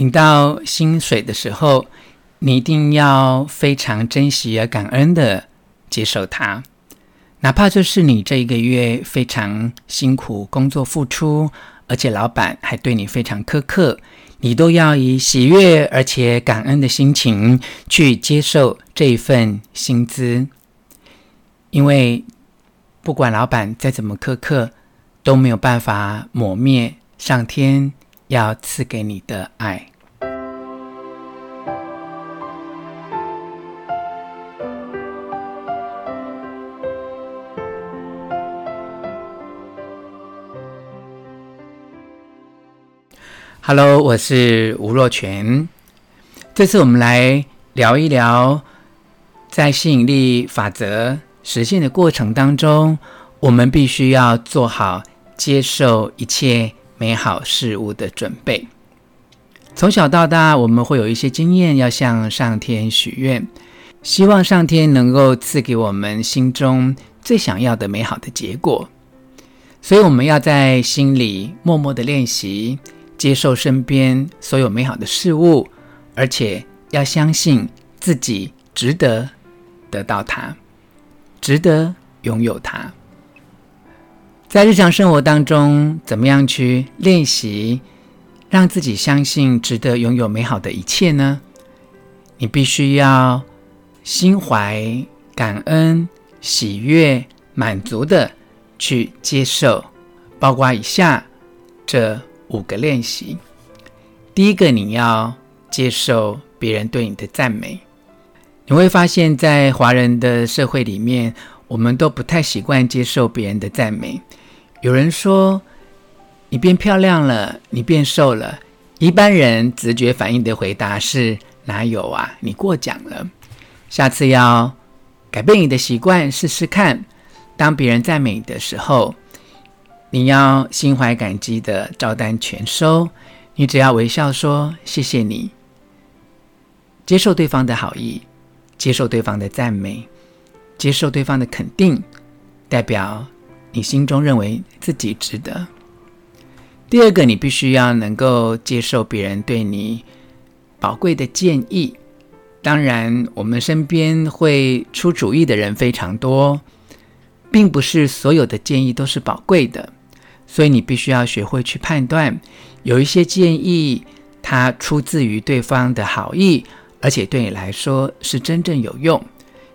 领到薪水的时候，你一定要非常珍惜而感恩的接受它，哪怕就是你这一个月非常辛苦工作付出，而且老板还对你非常苛刻，你都要以喜悦而且感恩的心情去接受这一份薪资，因为不管老板再怎么苛刻，都没有办法抹灭上天要赐给你的爱。Hello，我是吴若全。这次我们来聊一聊，在吸引力法则实现的过程当中，我们必须要做好接受一切美好事物的准备。从小到大，我们会有一些经验，要向上天许愿，希望上天能够赐给我们心中最想要的美好的结果。所以，我们要在心里默默的练习。接受身边所有美好的事物，而且要相信自己值得得到它，值得拥有它。在日常生活当中，怎么样去练习让自己相信值得拥有美好的一切呢？你必须要心怀感恩、喜悦、满足的去接受，包括以下这。五个练习，第一个，你要接受别人对你的赞美。你会发现在华人的社会里面，我们都不太习惯接受别人的赞美。有人说你变漂亮了，你变瘦了，一般人直觉反应的回答是哪有啊？你过奖了。下次要改变你的习惯，试试看。当别人赞美的时候。你要心怀感激的照单全收，你只要微笑说谢谢你，接受对方的好意，接受对方的赞美，接受对方的肯定，代表你心中认为自己值得。第二个，你必须要能够接受别人对你宝贵的建议。当然，我们身边会出主意的人非常多，并不是所有的建议都是宝贵的。所以你必须要学会去判断，有一些建议它出自于对方的好意，而且对你来说是真正有用。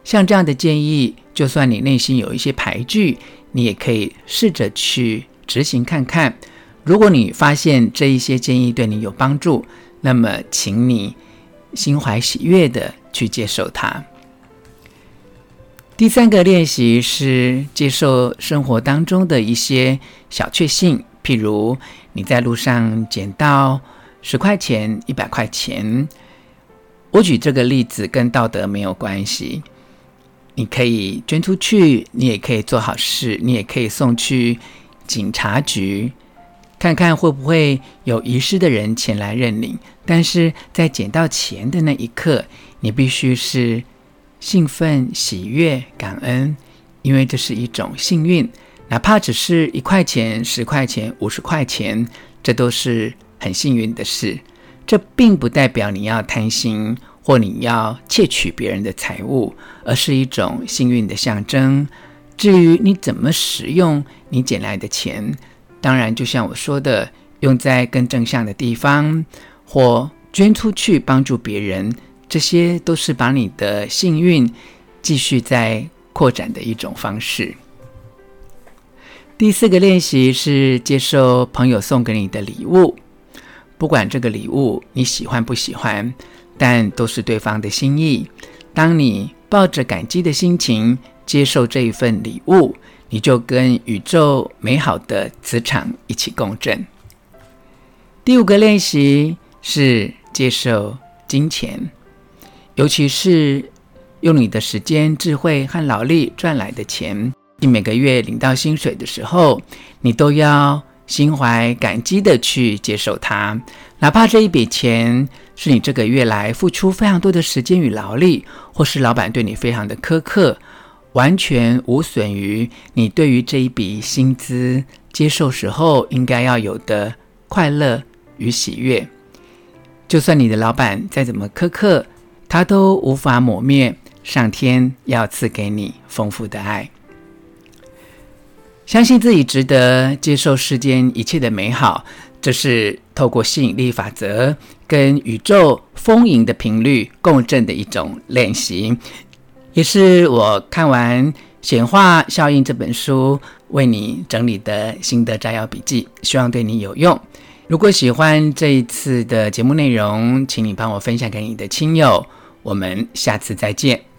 像这样的建议，就算你内心有一些排拒，你也可以试着去执行看看。如果你发现这一些建议对你有帮助，那么请你心怀喜悦地去接受它。第三个练习是接受生活当中的一些小确幸，譬如你在路上捡到十块钱、一百块钱。我举这个例子跟道德没有关系，你可以捐出去，你也可以做好事，你也可以送去警察局，看看会不会有遗失的人前来认领。但是在捡到钱的那一刻，你必须是。兴奋、喜悦、感恩，因为这是一种幸运，哪怕只是一块钱、十块钱、五十块钱，这都是很幸运的事。这并不代表你要贪心或你要窃取别人的财物，而是一种幸运的象征。至于你怎么使用你捡来的钱，当然就像我说的，用在更正向的地方，或捐出去帮助别人。这些都是把你的幸运继续在扩展的一种方式。第四个练习是接受朋友送给你的礼物，不管这个礼物你喜欢不喜欢，但都是对方的心意。当你抱着感激的心情接受这一份礼物，你就跟宇宙美好的磁场一起共振。第五个练习是接受金钱。尤其是用你的时间、智慧和劳力赚来的钱，你每个月领到薪水的时候，你都要心怀感激地去接受它。哪怕这一笔钱是你这个月来付出非常多的时间与劳力，或是老板对你非常的苛刻，完全无损于你对于这一笔薪资接受时候应该要有的快乐与喜悦。就算你的老板再怎么苛刻，他都无法抹灭上天要赐给你丰富的爱。相信自己值得接受世间一切的美好，这是透过吸引力法则跟宇宙丰盈的频率共振的一种练习，也是我看完《显化效应》这本书为你整理的心得摘要笔记，希望对你有用。如果喜欢这一次的节目内容，请你帮我分享给你的亲友。我们下次再见。